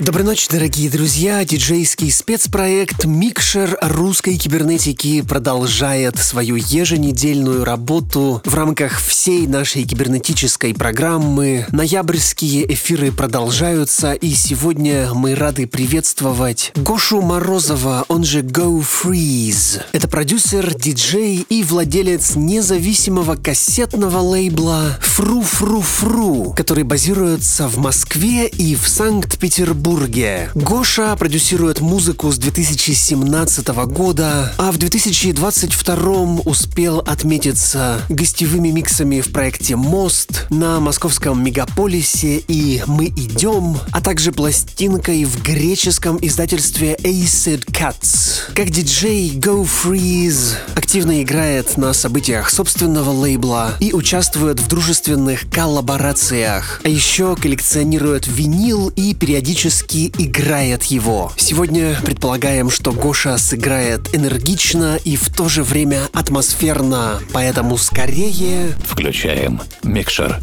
Доброй ночи, дорогие друзья. Диджейский спецпроект «Микшер русской кибернетики» продолжает свою еженедельную работу в рамках всей нашей кибернетической программы. Ноябрьские эфиры продолжаются, и сегодня мы рады приветствовать Гошу Морозова, он же Go Freeze. Это продюсер, диджей и владелец независимого кассетного лейбла Фру Фру Фру, который базируется в Москве и в Санкт-Петербурге Петербурге. Гоша продюсирует музыку с 2017 года, а в 2022 успел отметиться гостевыми миксами в проекте «Мост» на московском мегаполисе и «Мы идем», а также пластинкой в греческом издательстве Acid Cats. Как диджей Go Freeze активно играет на событиях собственного лейбла и участвует в дружественных коллаборациях, а еще коллекционирует винил и периодически мастерски играет его. Сегодня предполагаем, что Гоша сыграет энергично и в то же время атмосферно, поэтому скорее... Включаем микшер.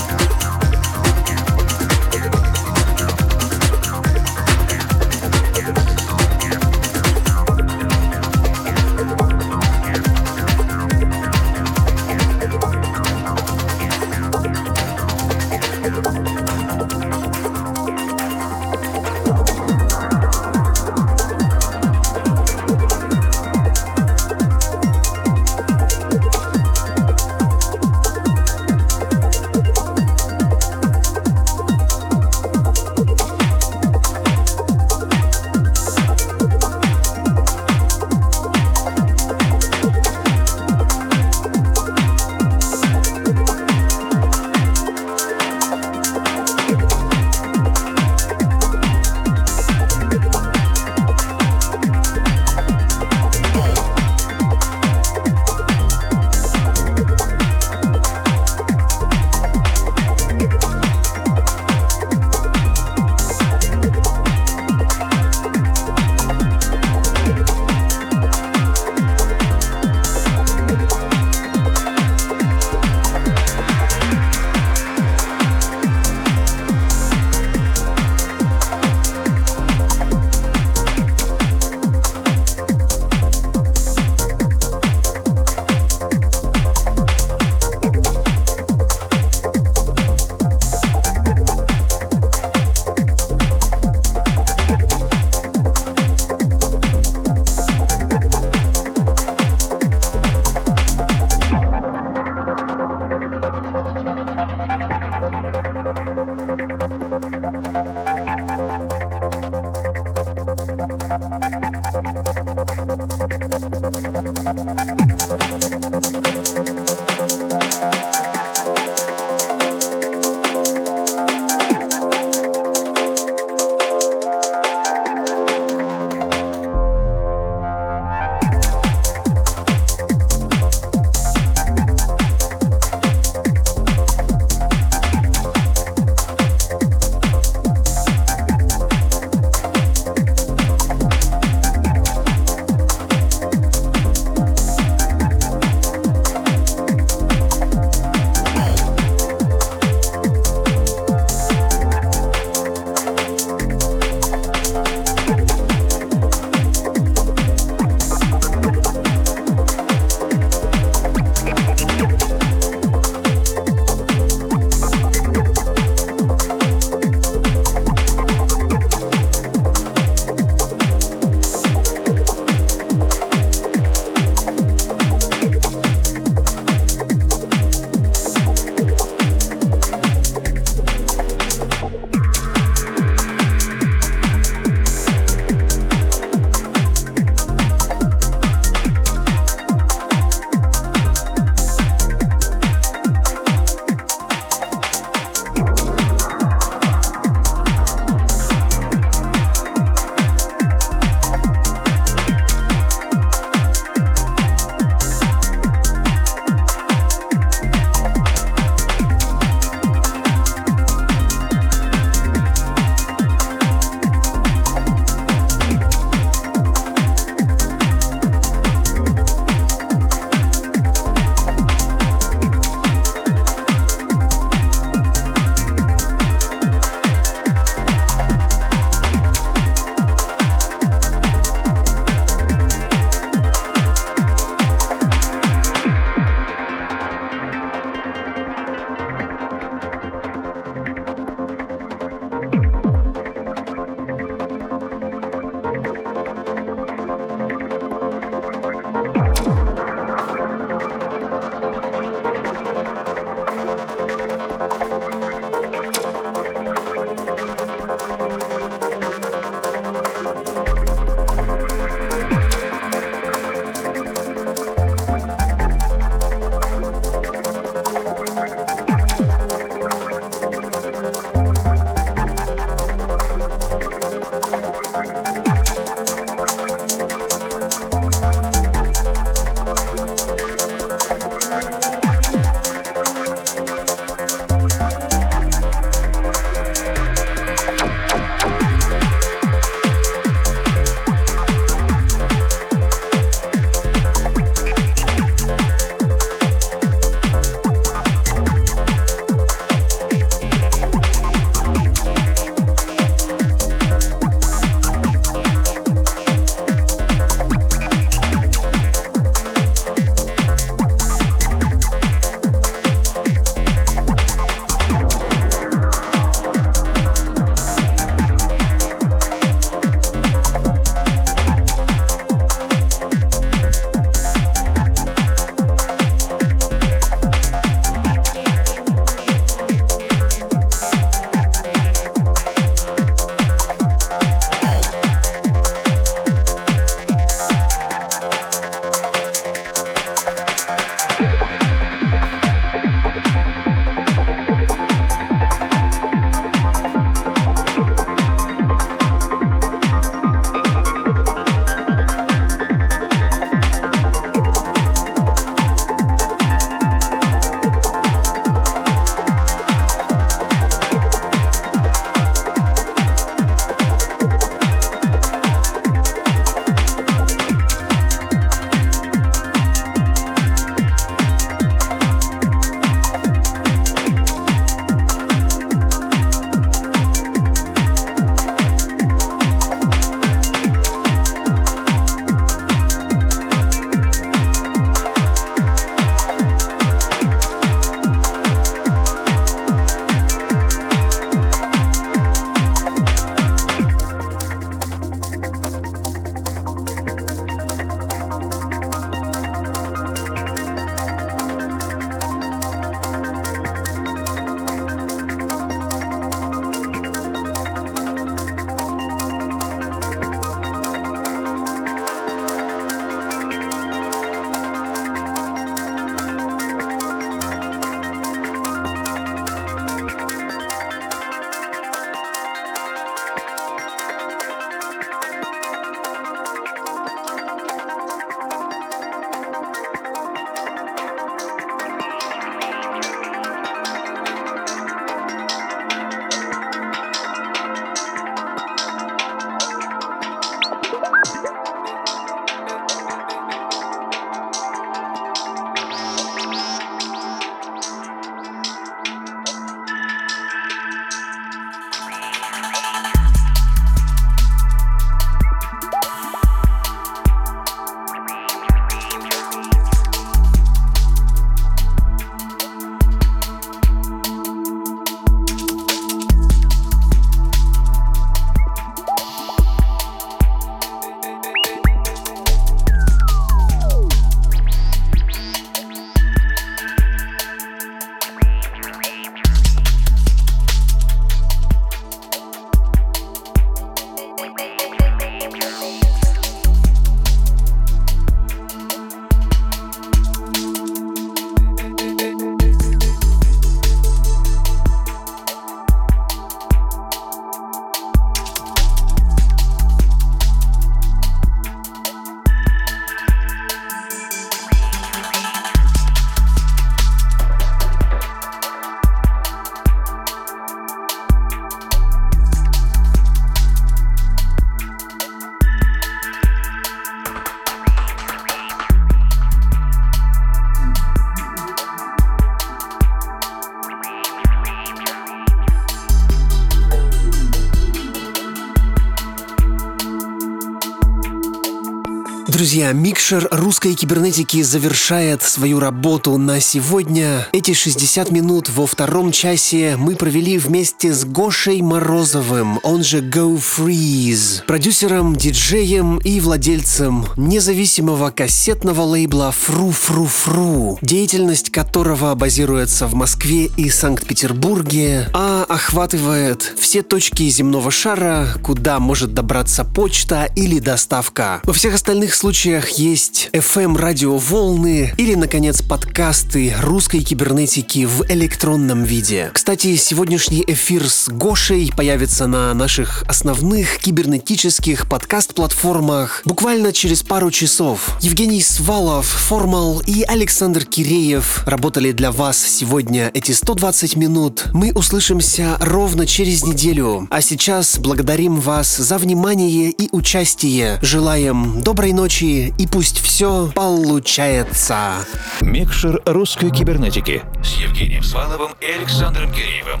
Друзья, микшер русской кибернетики завершает свою работу на сегодня. Эти 60 минут во втором часе мы провели вместе с Гошей Морозовым, он же Go Freeze, продюсером, диджеем и владельцем независимого кассетного лейбла Фру Фру Фру, деятельность которого базируется в Москве и Санкт-Петербурге, а охватывает все точки земного шара, куда может добраться почта или доставка. Во всех остальных случаях есть FM-радиоволны или, наконец, подкасты русской кибернетики в электронном виде. Кстати, сегодняшний эфир с Гошей появится на наших основных кибернетических подкаст-платформах буквально через пару часов. Евгений Свалов, Формал и Александр Киреев работали для вас сегодня эти 120 минут. Мы услышимся ровно через неделю. А сейчас благодарим вас за внимание и участие. Желаем доброй ночи и пусть все получается. Микшер русской кибернетики с Евгением Сваловым и Александром Киреевым.